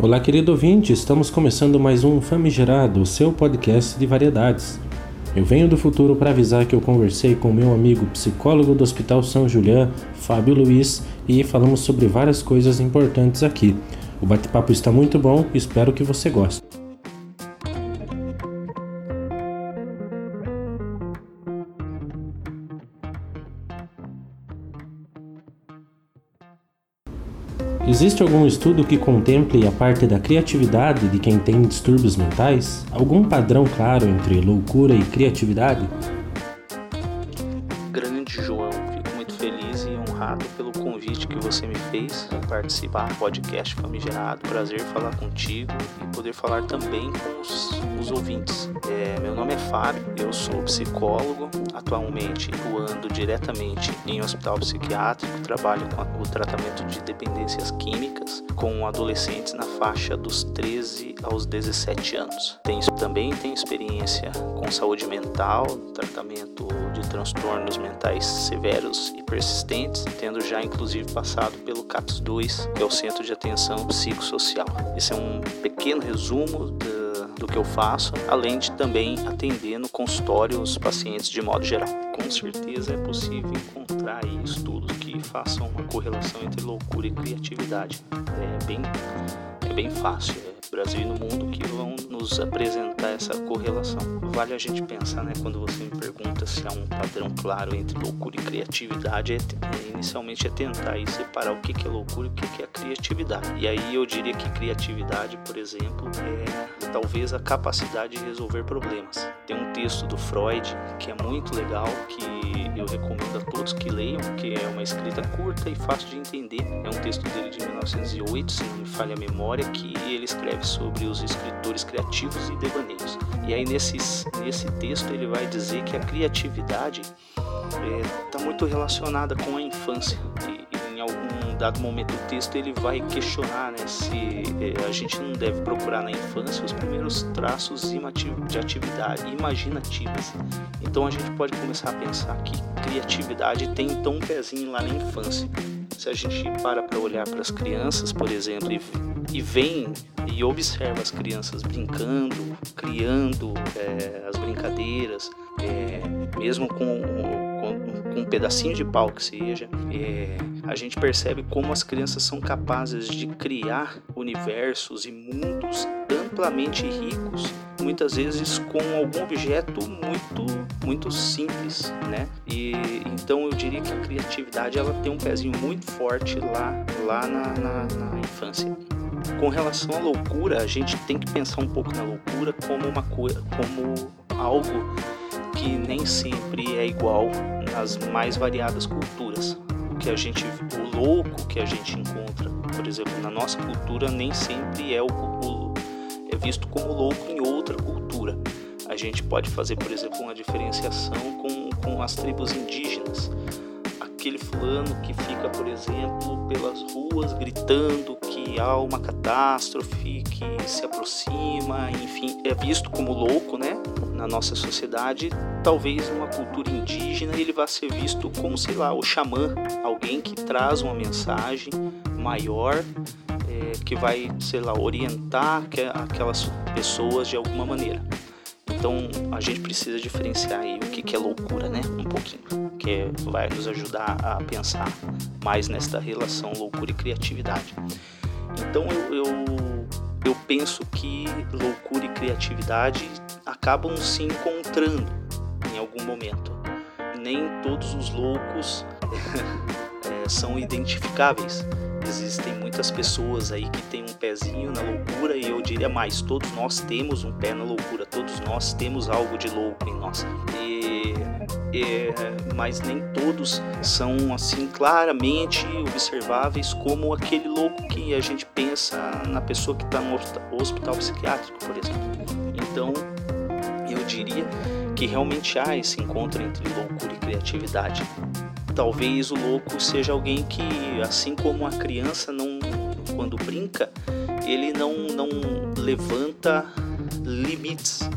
Olá, querido ouvinte, estamos começando mais um Famigerado, seu podcast de variedades. Eu venho do futuro para avisar que eu conversei com meu amigo psicólogo do Hospital São Julián, Fábio Luiz, e falamos sobre várias coisas importantes aqui. O bate-papo está muito bom espero que você goste. Existe algum estudo que contemple a parte da criatividade de quem tem distúrbios mentais? Algum padrão claro entre loucura e criatividade? Pelo convite que você me fez participar do podcast Famigerado. Prazer falar contigo e poder falar também com os, os ouvintes. É, meu nome é Fábio, eu sou psicólogo, atualmente atuando diretamente em hospital psiquiátrico, trabalho com o tratamento de dependências químicas com adolescentes na faixa dos 13 aos 17 anos. Tenho, também tenho experiência com saúde mental, tratamento de transtornos mentais severos e persistentes, tendo já inclusive passado pelo CAPS 2, que é o Centro de Atenção Psicossocial. Esse é um pequeno resumo do que eu faço, além de também atender no consultório os pacientes de modo geral. Com certeza é possível encontrar estudos que façam uma correlação entre loucura e criatividade. É bem, é bem fácil. É Brasil e no mundo que vão nos apresentar essa correlação. Vale a gente pensar, né, quando você me pergunta se há um padrão claro entre loucura e criatividade, é, é, inicialmente é tentar aí separar o que, que é loucura e o que, que é criatividade. E aí eu diria que criatividade, por exemplo, é talvez a capacidade de resolver problemas. Tem um texto do Freud que é muito legal, que eu recomendo a todos que leiam, que é uma escrita curta e fácil de entender. É um texto dele de 1908, se me falha a memória, que ele escreve sobre os escritores criativos e devaneios. E aí nesses, nesse texto ele vai dizer que a criatividade está é, muito relacionada com a infância. Dado momento do texto ele vai questionar né, se é, a gente não deve procurar na infância os primeiros traços de atividade imaginativas. Então a gente pode começar a pensar que criatividade tem então um pezinho lá na infância. Se a gente para para olhar para as crianças, por exemplo, e, e vem e observa as crianças brincando, criando é, as brincadeiras, é, mesmo com, um pedacinho de pau que seja, é, a gente percebe como as crianças são capazes de criar universos e mundos amplamente ricos, muitas vezes com algum objeto muito muito simples, né? E então eu diria que a criatividade ela tem um pezinho muito forte lá lá na, na, na infância. Com relação à loucura, a gente tem que pensar um pouco na loucura como uma coisa, como algo que nem sempre é igual nas mais variadas culturas. O que a gente, o louco que a gente encontra, por exemplo, na nossa cultura nem sempre é o, o é visto como louco em outra cultura. A gente pode fazer, por exemplo, uma diferenciação com, com as tribos indígenas aquele fulano que fica, por exemplo, pelas ruas gritando que há uma catástrofe, que se aproxima, enfim, é visto como louco, né? Na nossa sociedade, talvez numa cultura indígena ele vá ser visto como, sei lá, o xamã, alguém que traz uma mensagem maior é, que vai, sei lá, orientar aquelas pessoas de alguma maneira. Então a gente precisa diferenciar aí o que, que é loucura, né? Um pouquinho, que vai nos ajudar a pensar mais nesta relação loucura e criatividade. Então eu, eu, eu penso que loucura e criatividade acabam se encontrando em algum momento. Nem todos os loucos é, são identificáveis existem muitas pessoas aí que têm um pezinho na loucura e eu diria mais, todos nós temos um pé na loucura, todos nós temos algo de louco em nós. E, e, mas nem todos são assim claramente observáveis como aquele louco que a gente pensa na pessoa que está no hospital psiquiátrico, por exemplo. Então, diria que realmente há esse encontro entre loucura e criatividade talvez o louco seja alguém que, assim como a criança não, quando brinca, ele não, não levanta limites.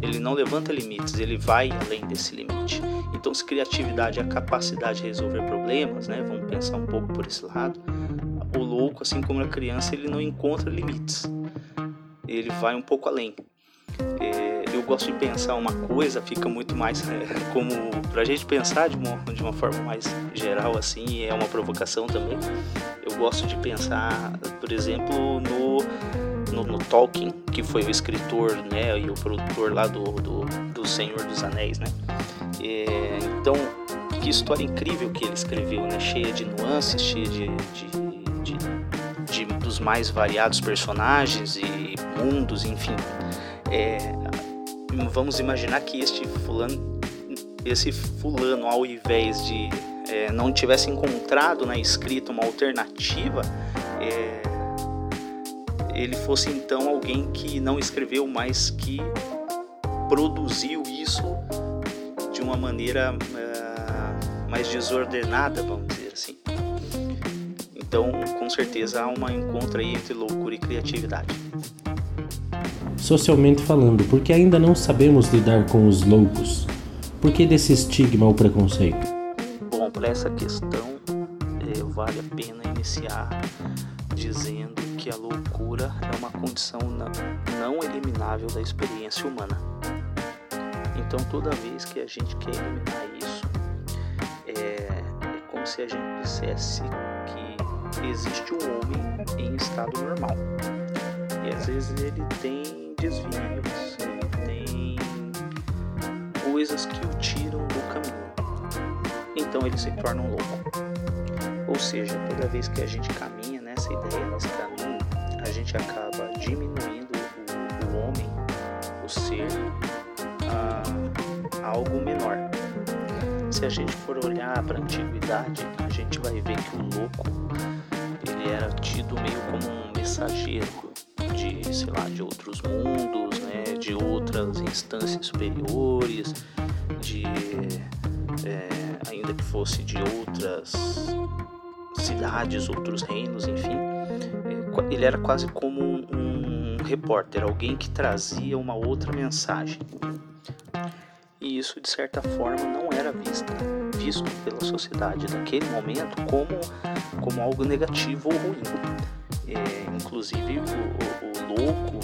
Ele não levanta limites, ele vai além desse limite. Então, se criatividade é a capacidade de resolver problemas, né? Vamos pensar um pouco por esse lado. O louco, assim como a criança, ele não encontra limites. Ele vai um pouco além. É, eu gosto de pensar uma coisa, fica muito mais é, como pra gente pensar de uma, de uma forma mais geral assim, e é uma provocação também. Eu gosto de pensar, por exemplo, no, no, no Tolkien, que foi o escritor né, e o produtor lá do, do, do Senhor dos Anéis, né? É, então, que história incrível que ele escreveu, né? Cheia de nuances, cheia de, de, de, de dos mais variados personagens e mundos, enfim. É, vamos imaginar que este fulano, esse fulano, ao invés de é, não tivesse encontrado na escrita uma alternativa, é, ele fosse então alguém que não escreveu, mas que produziu isso de uma maneira é, mais desordenada, vamos dizer assim. Então, com certeza há um encontro aí entre loucura e criatividade socialmente falando, porque ainda não sabemos lidar com os loucos? Por que desse estigma ou preconceito? Bom, para essa questão, é, vale a pena iniciar dizendo que a loucura é uma condição não, eliminável da experiência humana. Então, toda vez que a gente quer eliminar isso, é, é como se a gente dissesse que existe um homem em estado normal. E às vezes ele tem desvios, tem coisas que o tiram do caminho. Então ele se torna um louco. Ou seja, toda vez que a gente caminha nessa ideia, nesse caminho, a gente acaba diminuindo o, o homem, o ser, a, a algo menor. Se a gente for olhar para a antiguidade, a gente vai ver que o louco ele era tido meio como um mensageiro de, sei lá, de outros mundos, né, de outras instâncias superiores, de é, ainda que fosse de outras cidades, outros reinos, enfim. É, ele era quase como um, um repórter, alguém que trazia uma outra mensagem. E isso, de certa forma, não era visto, visto pela sociedade naquele momento como, como algo negativo ou ruim. É, inclusive, o, o louco,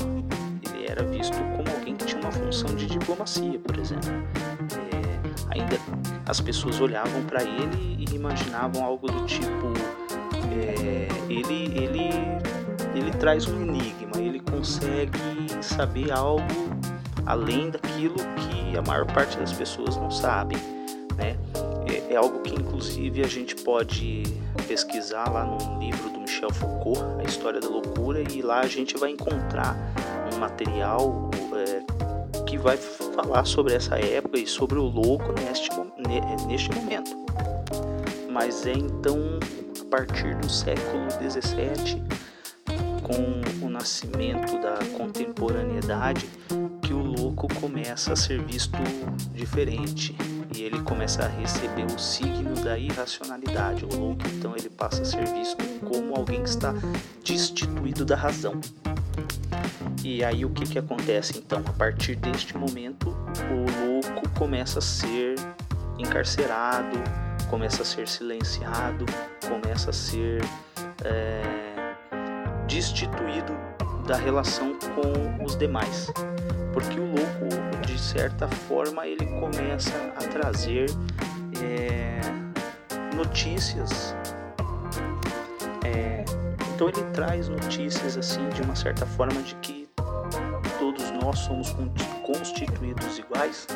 ele era visto como alguém que tinha uma função de diplomacia, por exemplo. É, ainda as pessoas olhavam para ele e imaginavam algo do tipo: é, ele, ele, ele traz um enigma, ele consegue saber algo além daquilo que a maior parte das pessoas não sabem, né? É, algo que inclusive a gente pode pesquisar lá no livro do Michel Foucault, A História da Loucura, e lá a gente vai encontrar um material é, que vai falar sobre essa época e sobre o louco neste, neste momento. Mas é então a partir do século XVII, com o nascimento da contemporaneidade, que o louco começa a ser visto diferente e ele começa a receber o signo da irracionalidade. O louco então ele passa a ser visto como alguém que está destituído da razão. E aí o que, que acontece então? A partir deste momento, o louco começa a ser encarcerado, começa a ser silenciado, começa a ser é, destituído da relação com os demais porque o louco, de certa forma, ele começa a trazer é, notícias. É, então ele traz notícias assim de uma certa forma de que todos nós somos constituídos iguais.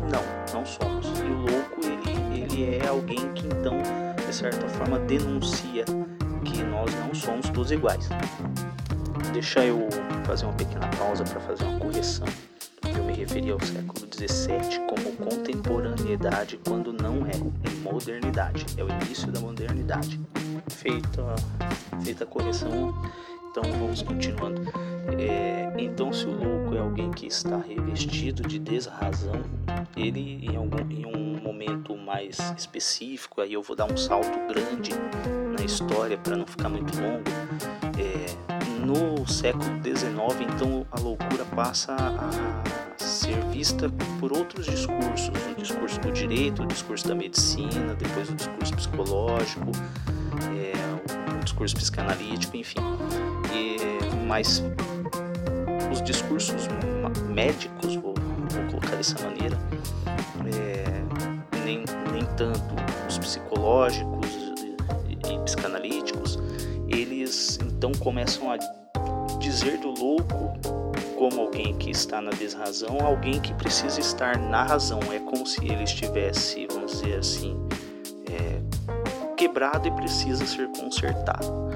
Não, não somos. E o louco ele, ele é alguém que então de certa forma denuncia que nós não somos todos iguais. Deixa eu fazer uma pequena pausa para fazer uma correção. Eu me referi ao século XVII como contemporaneidade quando não é, é modernidade, é o início da modernidade. Feita, feita a correção, então vamos continuando. É, então, se o louco é alguém que está revestido de desrazão, ele em, algum, em um momento mais específico, aí eu vou dar um salto grande na história para não ficar muito longo. É, no século XIX, então, a loucura passa a ser vista por outros discursos, o discurso do direito, o discurso da medicina, depois o discurso psicológico, é, o discurso psicanalítico, enfim. E, mas os discursos médicos, vou, vou colocar dessa maneira, é, nem, nem tanto os psicológicos e, e psicanalíticos, eles então começam a dizer do louco como alguém que está na desrazão, alguém que precisa estar na razão. É como se ele estivesse, vamos dizer assim, é, quebrado e precisa ser consertado.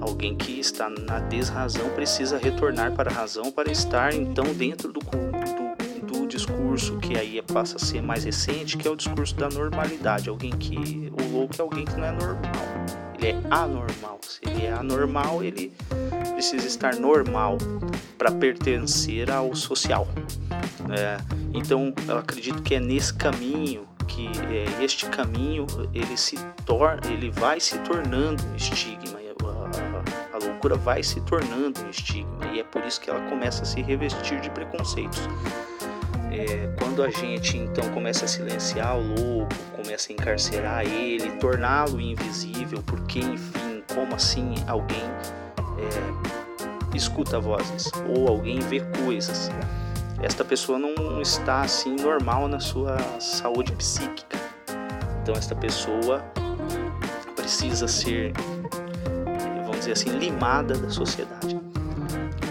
Alguém que está na desrazão precisa retornar para a razão para estar então dentro do, do, do discurso que aí passa a ser mais recente, que é o discurso da normalidade. Alguém que o louco é alguém que não é normal, ele é anormal. Se ele é anormal, ele precisa estar normal para pertencer ao social. É, então, eu acredito que é nesse caminho que é, este caminho ele se torna, ele vai se tornando um estigma. A, loucura vai se tornando um estigma e é por isso que ela começa a se revestir de preconceitos. É, quando a gente então começa a silenciar o louco, começa a encarcerar ele, torná-lo invisível, porque enfim, como assim alguém é, escuta vozes ou alguém vê coisas? Esta pessoa não está assim normal na sua saúde psíquica. Então esta pessoa precisa ser, vamos dizer assim, limada da sociedade.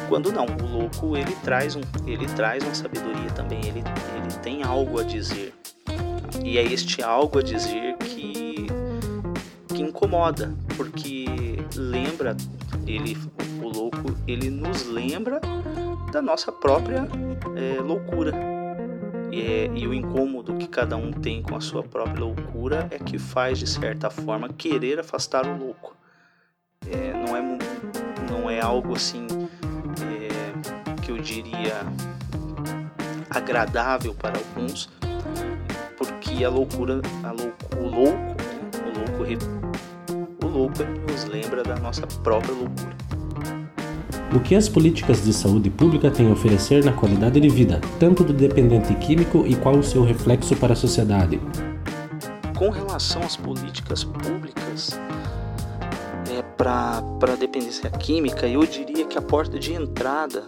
Quando não, o louco ele traz um, ele traz uma sabedoria também, ele, ele tem algo a dizer. E é este algo a dizer que, que incomoda, porque lembra, ele, louco, ele nos lembra da nossa própria é, loucura. E, é, e o incômodo que cada um tem com a sua própria loucura é que faz, de certa forma, querer afastar o louco. É, não, é, não é algo assim que eu diria agradável para alguns, porque a loucura, a louco, o louco, o louco, o louco nos lembra da nossa própria loucura. O que as políticas de saúde pública têm a oferecer na qualidade de vida, tanto do dependente químico e qual o seu reflexo para a sociedade? Com relação às políticas públicas, é, para a dependência química, eu diria que a porta de entrada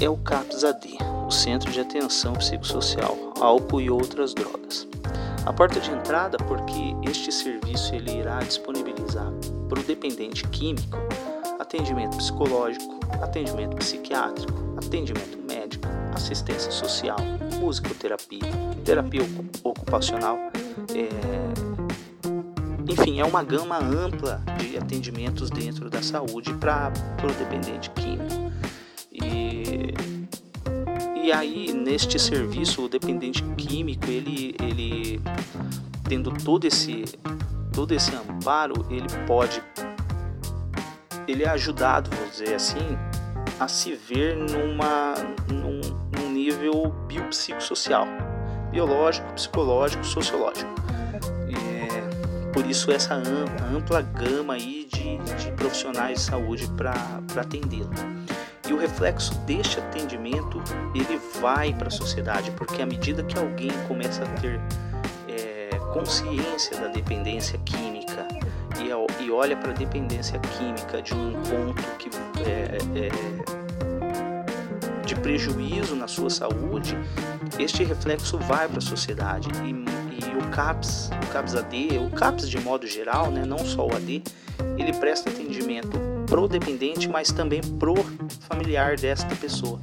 é o CAPS-AD, o Centro de Atenção Psicossocial, Álcool e Outras Drogas. A porta de entrada porque este serviço ele irá disponibilizar para o dependente químico atendimento psicológico, atendimento psiquiátrico, atendimento médico, assistência social, musicoterapia, terapia ocupacional, é... enfim, é uma gama ampla de atendimentos dentro da saúde para o dependente químico. E aí, neste serviço, o dependente químico, ele, ele tendo todo esse, todo esse amparo, ele pode, ele é ajudado, vou dizer assim, a se ver numa, num, num nível biopsicossocial, biológico, psicológico, sociológico. É, por isso essa ampla gama aí de, de profissionais de saúde para atendê-lo. E o reflexo deste atendimento ele vai para a sociedade, porque à medida que alguém começa a ter é, consciência da dependência química e, e olha para a dependência química de um ponto que é, é, de prejuízo na sua saúde, este reflexo vai para a sociedade e, e, o CAPS, o CAPS AD, o CAPS de modo geral, né, não só o AD, ele presta atendimento pro dependente, mas também pro familiar desta pessoa.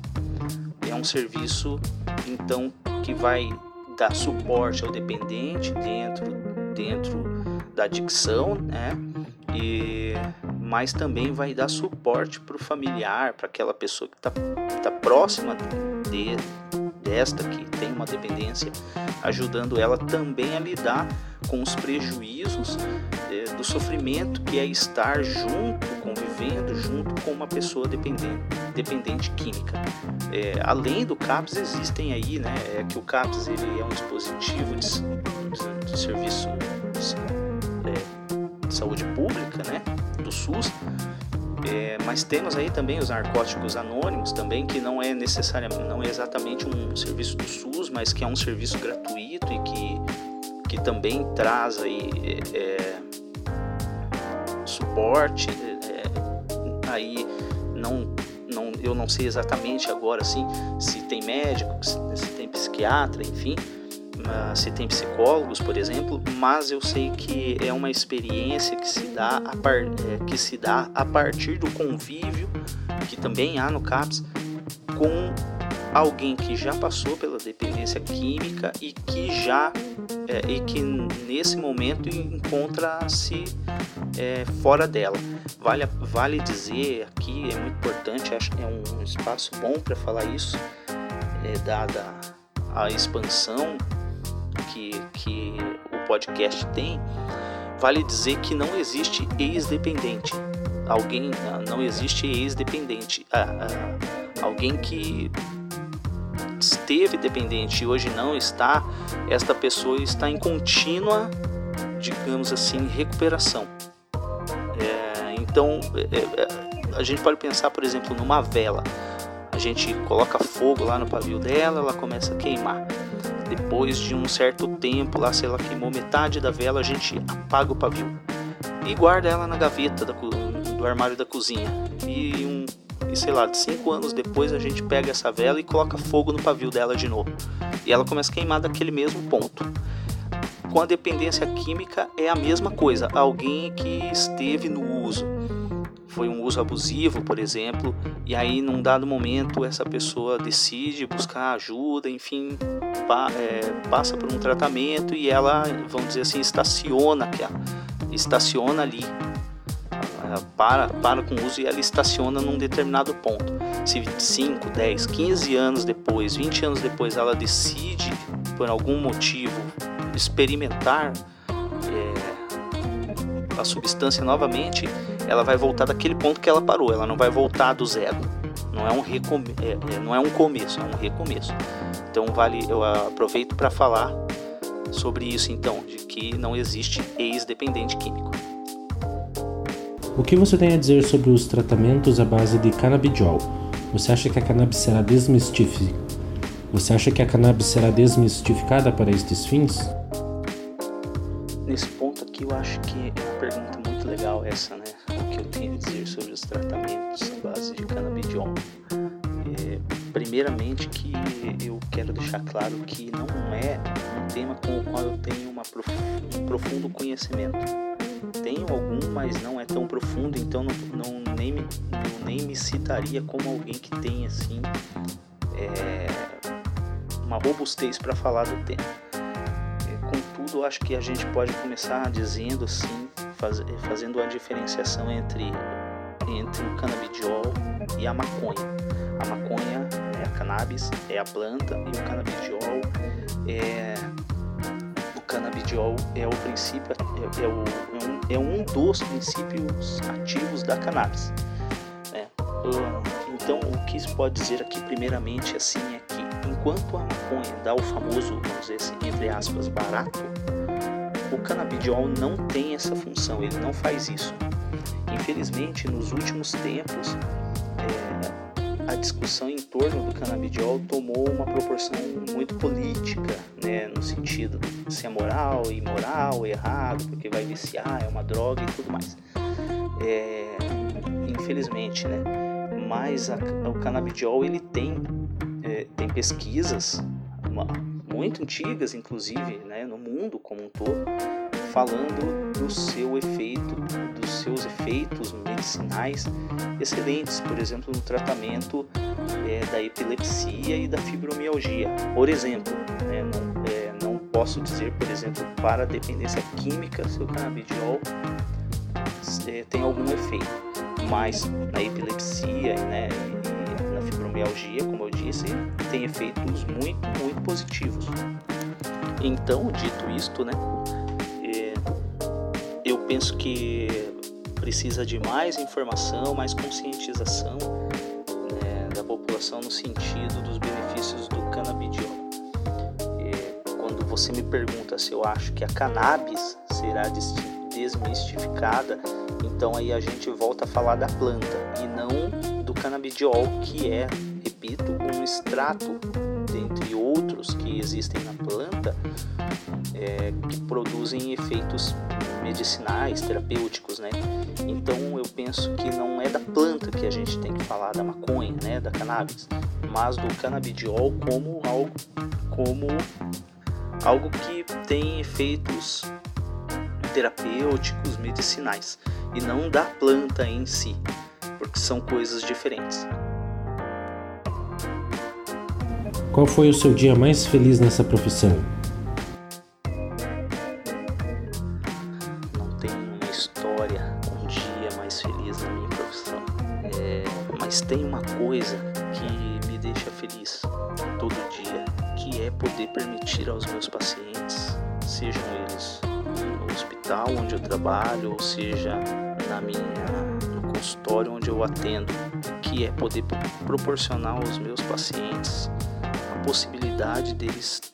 É um serviço então que vai dar suporte ao dependente dentro dentro da adicção, né? E mas também vai dar suporte para o familiar, para aquela pessoa que está tá próxima de, desta que tem uma dependência, ajudando ela também a lidar com os prejuízos é, do sofrimento que é estar junto, convivendo junto com uma pessoa dependente, dependente química. É, além do CAPS existem aí, né, é que o CAPS ele é um dispositivo de, de serviço de, de saúde pública, né, do SUS, é, mas temos aí também os narcóticos anônimos também, que não é necessariamente, não é exatamente um serviço do SUS, mas que é um serviço gratuito e que, que também traz aí é, suporte. É, aí não, não, eu não sei exatamente agora assim se tem médico, se tem psiquiatra, enfim, se tem psicólogos, por exemplo, mas eu sei que é uma experiência que se dá a, par, é, que se dá a partir do convívio que também há no CAPS com alguém que já passou pela dependência química e que já é, e que nesse momento encontra-se é, fora dela. Vale, vale dizer aqui, é muito importante, acho que é um espaço bom para falar isso, é, dada a expansão que, que o podcast tem, vale dizer que não existe ex-dependente. Alguém não existe ex-dependente. Ah, ah, alguém que esteve dependente e hoje não está, esta pessoa está em contínua, digamos assim, recuperação. É, então, é, é, a gente pode pensar, por exemplo, numa vela. A gente coloca fogo lá no pavio dela, ela começa a queimar. Depois de um certo tempo, lá se ela queimou metade da vela, a gente apaga o pavio e guarda ela na gaveta do armário da cozinha. E um, e sei lá, cinco anos depois a gente pega essa vela e coloca fogo no pavio dela de novo. E ela começa a queimar daquele mesmo ponto. Com a dependência química é a mesma coisa, alguém que esteve no uso foi um uso abusivo, por exemplo, e aí num dado momento essa pessoa decide buscar ajuda, enfim, pa, é, passa por um tratamento e ela, vamos dizer assim, estaciona, estaciona ali, para, para com o uso e ela estaciona num determinado ponto. Se 5, 10, 15 anos depois, 20 anos depois ela decide, por algum motivo, experimentar é, a substância novamente, ela vai voltar daquele ponto que ela parou, ela não vai voltar do zero. Não é um, recome é, é, não é um começo, é um recomeço. Então vale, eu aproveito para falar sobre isso então, de que não existe ex-dependente químico. O que você tem a dizer sobre os tratamentos à base de canabidiol? Você acha que a cannabis será desmistificada? Você acha que a cannabis será desmistificada para estes fins? Nesse ponto aqui eu acho que é uma pergunta muito legal essa, né? Que eu tenho a dizer sobre os tratamentos à base de canabidiol. É, primeiramente que eu quero deixar claro que não é um tema com o qual eu tenho prof... um profundo conhecimento. Tenho algum, mas não é tão profundo, então não, não nem, me, nem me citaria como alguém que tem assim é, uma robustez para falar do tema. É, contudo, acho que a gente pode começar dizendo assim faz, fazendo a diferenciação entre, entre o canabidiol e a maconha. A maconha é a cannabis, é a planta, e o canabidiol é o canabidiol é o princípio é, é, o, é, um, é um dos princípios ativos da cannabis. Né? Então o que isso pode dizer aqui primeiramente assim é que enquanto a maconha dá o famoso, vamos dizer assim, entre aspas, barato, o canabidiol não tem essa função, ele não faz isso. Infelizmente, nos últimos tempos, é, a discussão em torno do canabidiol tomou uma proporção muito política, né, no sentido de se é moral, imoral, errado, porque vai viciar, é uma droga e tudo mais. É, infelizmente, né? Mas a, o canabidiol ele tem, é, tem pesquisas, uma, muito antigas, inclusive, né, no mundo como um todo, falando do seu efeito, dos seus efeitos medicinais excelentes, por exemplo, no tratamento é, da epilepsia e da fibromialgia. Por exemplo, né, não, é, não, posso dizer, por exemplo, para a dependência química se o canabidiol é, tem algum efeito, mas na epilepsia né, fibromialgia, como eu disse, tem efeitos muito, muito positivos. Então, dito isto, né, é, eu penso que precisa de mais informação, mais conscientização né, da população no sentido dos benefícios do canabidiol. É, quando você me pergunta se eu acho que a cannabis será desmistificada, então aí a gente volta a falar da planta e não canabidiol, que é, repito, um extrato dentre outros que existem na planta é, que produzem efeitos medicinais, terapêuticos, né? Então eu penso que não é da planta que a gente tem que falar da maconha, né, da cannabis, mas do canabidiol como algo como algo que tem efeitos terapêuticos, medicinais e não da planta em si, porque são coisas diferentes. Qual foi o seu dia mais feliz nessa profissão? Não tem uma história, um dia mais feliz na minha profissão. É, mas tem uma coisa que me deixa feliz todo dia, que é poder permitir aos meus pacientes, sejam eles no hospital onde eu trabalho, ou seja na minha consultório onde eu atendo, que é poder proporcionar aos meus pacientes possibilidade deles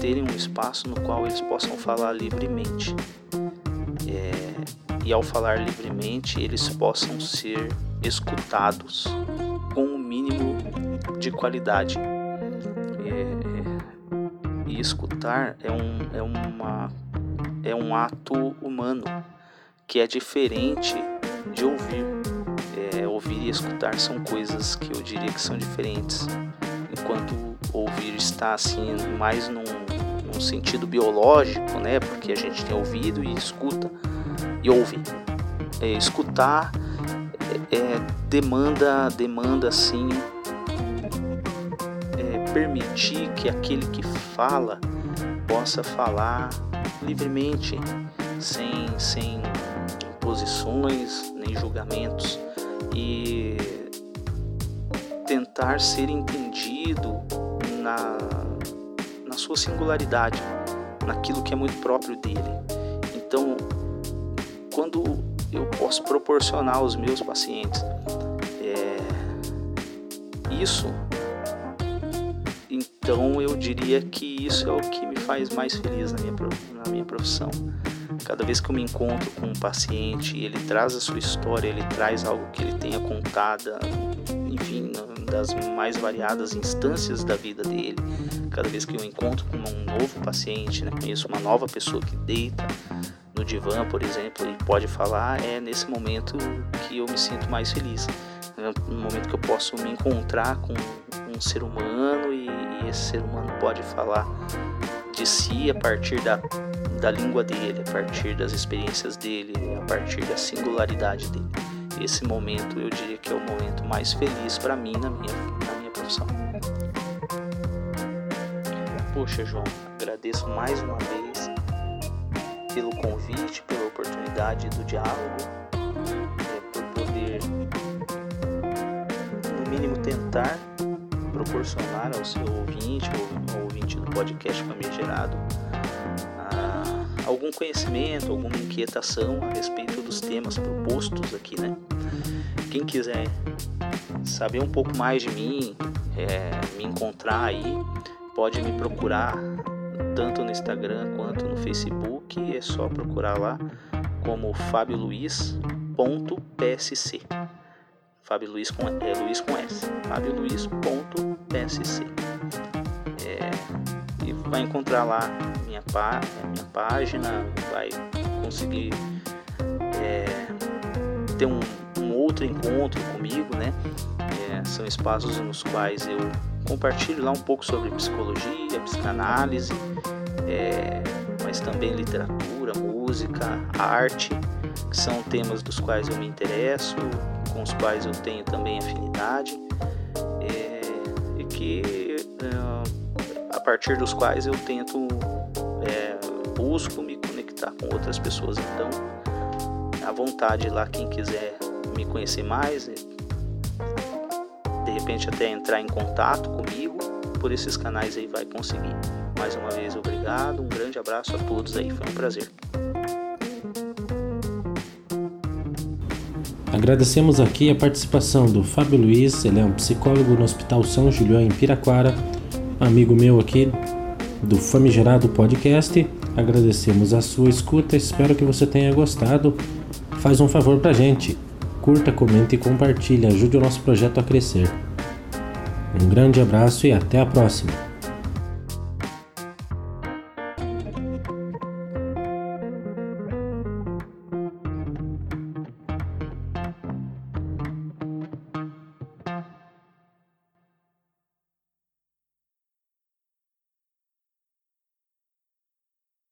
terem um espaço no qual eles possam falar livremente. É, e ao falar livremente, eles possam ser escutados com o um mínimo de qualidade. É, e escutar é um, é, uma, é um ato humano que é diferente de ouvir. É, ouvir e escutar são coisas que eu diria que são diferentes. Enquanto ouvir está assim mais num, num sentido biológico, né? Porque a gente tem ouvido e escuta e ouve. É, escutar é, é, demanda demanda assim é, permitir que aquele que fala possa falar livremente, sem sem imposições nem julgamentos e tentar ser entendido na, na sua singularidade, naquilo que é muito próprio dele. Então, quando eu posso proporcionar aos meus pacientes é, isso, então eu diria que isso é o que faz mais feliz na minha, na minha profissão. Cada vez que eu me encontro com um paciente, ele traz a sua história, ele traz algo que ele tenha contada, enfim, das mais variadas instâncias da vida dele. Cada vez que eu encontro com um novo paciente, né, conheço uma nova pessoa que deita no divã, por exemplo, e pode falar, é nesse momento que eu me sinto mais feliz. É no momento que eu posso me encontrar com um ser humano e, e esse ser humano pode falar de si a partir da, da língua dele, a partir das experiências dele, a partir da singularidade dele esse momento eu diria que é o momento mais feliz para mim na minha, na minha profissão. Poxa, João, agradeço mais uma vez pelo convite, pela oportunidade do diálogo, é, por poder, no mínimo, tentar proporcionar ao seu ouvinte, ou ao ouvinte do podcast Famigerado, algum conhecimento, alguma inquietação a respeito dos temas propostos aqui, né? Quem quiser saber um pouco mais de mim, é, me encontrar aí, pode me procurar tanto no Instagram quanto no Facebook. É só procurar lá como Fábio Luiz.psc. Fábio Luiz com, é, Luiz com S. Fábio Luiz.psc. É, e vai encontrar lá minha, pá, minha página, vai conseguir é, ter um, um, outro encontro comigo, né? É, são espaços nos quais eu compartilho lá um pouco sobre psicologia, psicanálise, é, mas também literatura, música, arte, que são temas dos quais eu me interesso, com os quais eu tenho também afinidade, é, e que é, a partir dos quais eu tento busco me conectar com outras pessoas. Então, à vontade lá, quem quiser me conhecer mais, de repente até entrar em contato comigo, por esses canais aí vai conseguir. Mais uma vez, obrigado, um grande abraço a todos aí, foi um prazer. Agradecemos aqui a participação do Fábio Luiz, ele é um psicólogo no Hospital São Julião em Piraquara, amigo meu aqui do Famigerado Podcast. Agradecemos a sua escuta, espero que você tenha gostado. Faz um favor pra gente, curta, comente e compartilhe, ajude o nosso projeto a crescer. Um grande abraço e até a próxima!